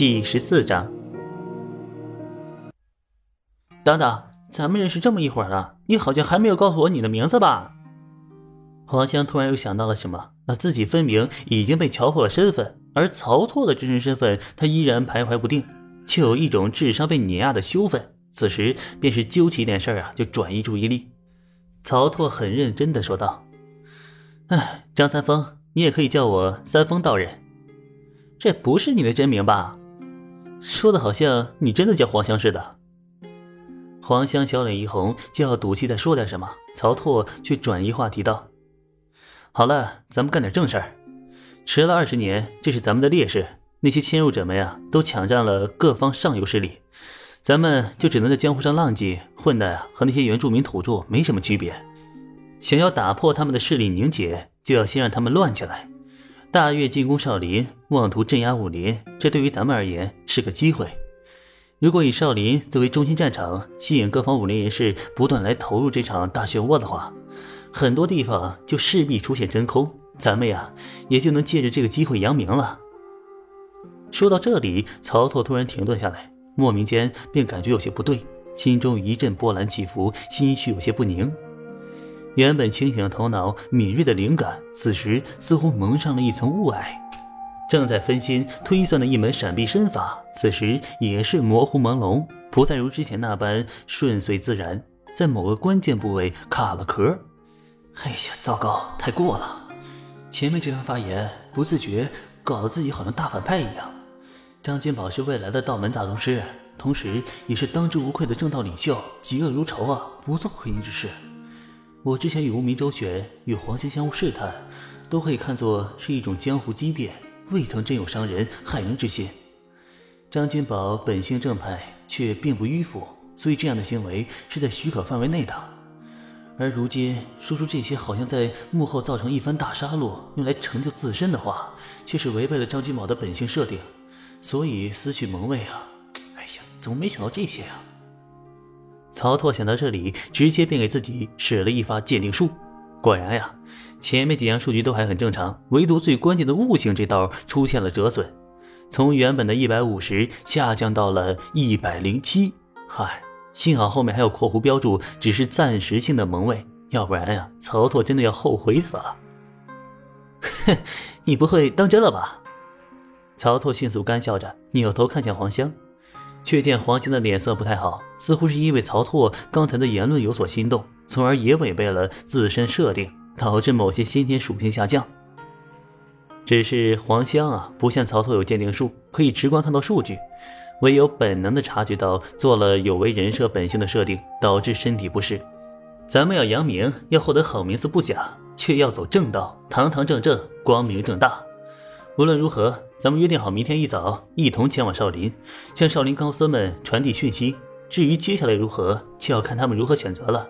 第十四章。等等，咱们认识这么一会儿了，你好像还没有告诉我你的名字吧？黄香突然又想到了什么，那自己分明已经被瞧破了身份，而曹拓的真实身份他依然徘徊不定，就有一种智商被碾压的羞愤。此时便是揪起一点事儿啊，就转移注意力。曹拓很认真的说道：“哎，张三丰，你也可以叫我三丰道人。这不是你的真名吧？说的好像你真的叫黄香似的。”黄香小脸一红，就要赌气再说点什么，曹拓却转移话题道：“好了，咱们干点正事儿。迟了二十年，这是咱们的劣势。那些侵入者们呀，都抢占了各方上游势力。”咱们就只能在江湖上浪迹，混的和那些原住民土著没什么区别。想要打破他们的势力凝结，就要先让他们乱起来。大越进攻少林，妄图镇压武林，这对于咱们而言是个机会。如果以少林作为中心战场，吸引各方武林人士不断来投入这场大漩涡的话，很多地方就势必出现真空，咱们呀也就能借着这个机会扬名了。说到这里，曹操突然停顿下来。莫名间便感觉有些不对，心中一阵波澜起伏，心绪有些不宁。原本清醒的头脑、敏锐的灵感，此时似乎蒙上了一层雾霭。正在分心推算的一门闪避身法，此时也是模糊朦胧，不再如之前那般顺遂自然，在某个关键部位卡了壳。哎呀，糟糕，太过了！前面这番发言，不自觉搞得自己好像大反派一样。张君宝是未来的道门大宗师，同时也是当之无愧的正道领袖，嫉恶如仇啊，不做亏心之事。我之前与无名周旋，与黄仙相互试探，都可以看作是一种江湖机变，未曾真有伤人害人之心。张君宝本性正派，却并不迂腐，所以这样的行为是在许可范围内的。而如今说出这些，好像在幕后造成一番大杀戮，用来成就自身的话，却是违背了张君宝的本性设定。所以思绪蒙昧啊！哎呀，怎么没想到这些啊？曹拓想到这里，直接便给自己使了一发鉴定术。果然呀，前面几样数据都还很正常，唯独最关键的悟性这道出现了折损，从原本的一百五十下降到了一百零七。嗨，幸好后面还有括弧标注，只是暂时性的蒙卫，要不然呀，曹拓真的要后悔死了。哼，你不会当真了吧？曹拓迅速干笑着，扭头看向黄香，却见黄香的脸色不太好，似乎是因为曹拓刚才的言论有所心动，从而也违背了自身设定，导致某些先天属性下降。只是黄香啊，不像曹拓有鉴定术，可以直观看到数据，唯有本能的察觉到做了有违人设本性的设定，导致身体不适。咱们要扬名，要获得好名字不假，却要走正道，堂堂正正，光明正大。无论如何，咱们约定好明天一早一同前往少林，向少林高僧们传递讯息。至于接下来如何，就要看他们如何选择了。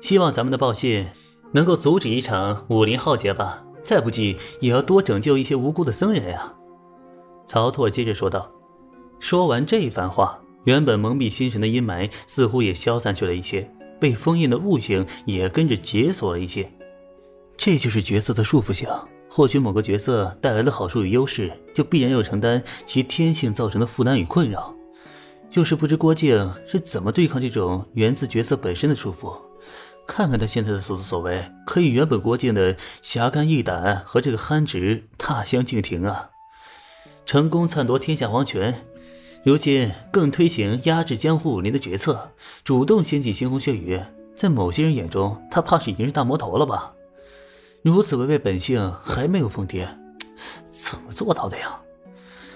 希望咱们的报信能够阻止一场武林浩劫吧。再不济，也要多拯救一些无辜的僧人呀。曹拓接着说道。说完这一番话，原本蒙蔽心神的阴霾似乎也消散去了一些，被封印的悟性也跟着解锁了一些。这就是角色的束缚性。获取某个角色带来的好处与优势，就必然要承担其天性造成的负担与困扰。就是不知郭靖是怎么对抗这种源自角色本身的束缚。看看他现在的所作所为，可与原本郭靖的侠肝义胆和这个憨直大相径庭啊！成功篡夺天下皇权，如今更推行压制江湖武林的决策，主动掀起腥风血雨，在某些人眼中，他怕是已经是大魔头了吧？如此违背本性还没有疯癫，怎么做到的呀？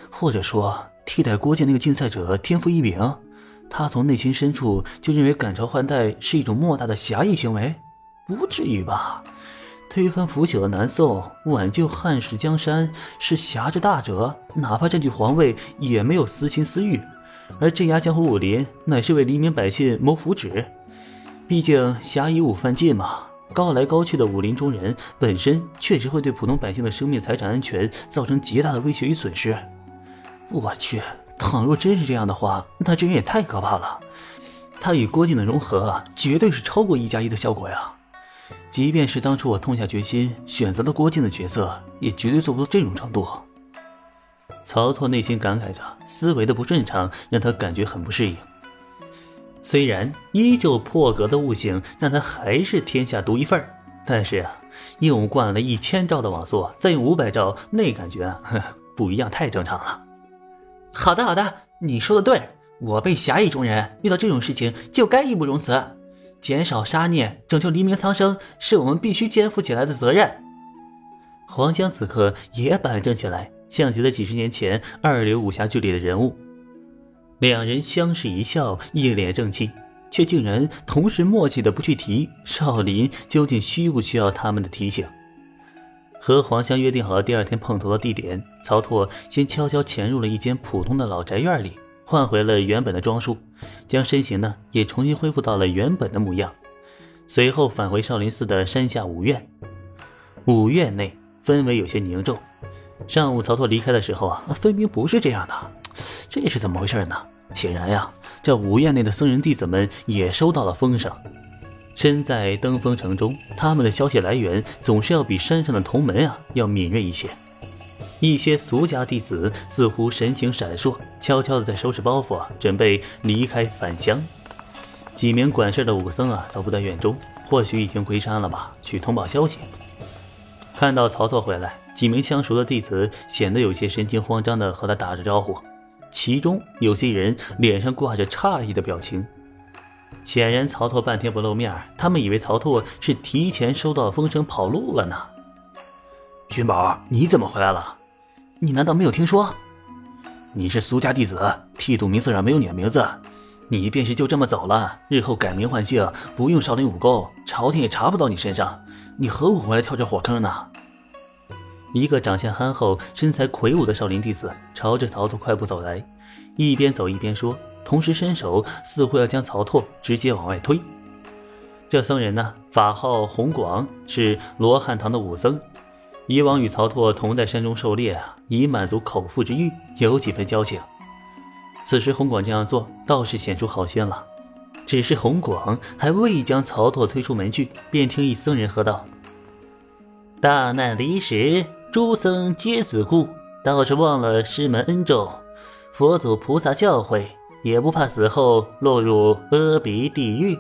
或者说，替代郭靖那个竞赛者天赋异禀，他从内心深处就认为赶朝换代是一种莫大的侠义行为？不至于吧？推翻腐朽的南宋，挽救汉室江山是侠之大者，哪怕占据皇位也没有私心私欲，而镇压江湖武林乃是为黎民百姓谋福祉。毕竟侠以武犯禁嘛。高来高去的武林中人本身确实会对普通百姓的生命财产安全造成极大的威胁与损失。我去，倘若真是这样的话，那这人也太可怕了。他与郭靖的融合绝对是超过一加一的效果呀！即便是当初我痛下决心选择了郭靖的角色，也绝对做不到这种程度。曹操内心感慨着，思维的不顺畅让他感觉很不适应。虽然依旧破格的悟性让他还是天下独一份但是啊，用惯了一千兆的网速，再用五百兆，那感觉啊，不一样，太正常了。好的，好的，你说的对，我辈侠义中人，遇到这种事情就该义不容辞，减少杀孽，拯救黎民苍生，是我们必须肩负起来的责任。黄江此刻也板正起来。像极了几十年前二流武侠剧里的人物，两人相视一笑，一脸正气，却竟然同时默契的不去提少林究竟需不需要他们的提醒。和黄香约定好了第二天碰头的地点，曹拓先悄悄潜入了一间普通的老宅院里，换回了原本的装束，将身形呢也重新恢复到了原本的模样。随后返回少林寺的山下五院，五院内氛围有些凝重。上午曹拓离开的时候啊，分明不是这样的，这是怎么回事呢？显然呀，这五院内的僧人弟子们也收到了风声。身在登封城中，他们的消息来源总是要比山上的同门啊要敏锐一些。一些俗家弟子似乎神情闪烁，悄悄的在收拾包袱，准备离开返乡。几名管事的武僧啊，早不在院中，或许已经回山了吧，去通报消息。看到曹操回来。几名相熟的弟子显得有些神情慌张地和他打着招呼，其中有些人脸上挂着诧异的表情。显然，曹操半天不露面，他们以为曹操是提前收到风声跑路了呢。君宝，你怎么回来了？你难道没有听说？你是苏家弟子，剃度名册上没有你的名字，你便是就这么走了？日后改名换姓，不用少林武功，朝廷也查不到你身上，你何苦回来跳这火坑呢？一个长相憨厚、身材魁梧的少林弟子朝着曹拓快步走来，一边走一边说，同时伸手似乎要将曹拓直接往外推。这僧人呢，法号弘广，是罗汉堂的武僧，以往与曹拓同在山中狩猎啊，以满足口腹之欲，有几分交情。此时弘广这样做，倒是显出好心了。只是弘广还未将曹拓推出门去，便听一僧人喝道：“大难离时。”诸僧皆子故，倒是忘了师门恩重。佛祖菩萨教诲，也不怕死后落入阿鼻地狱。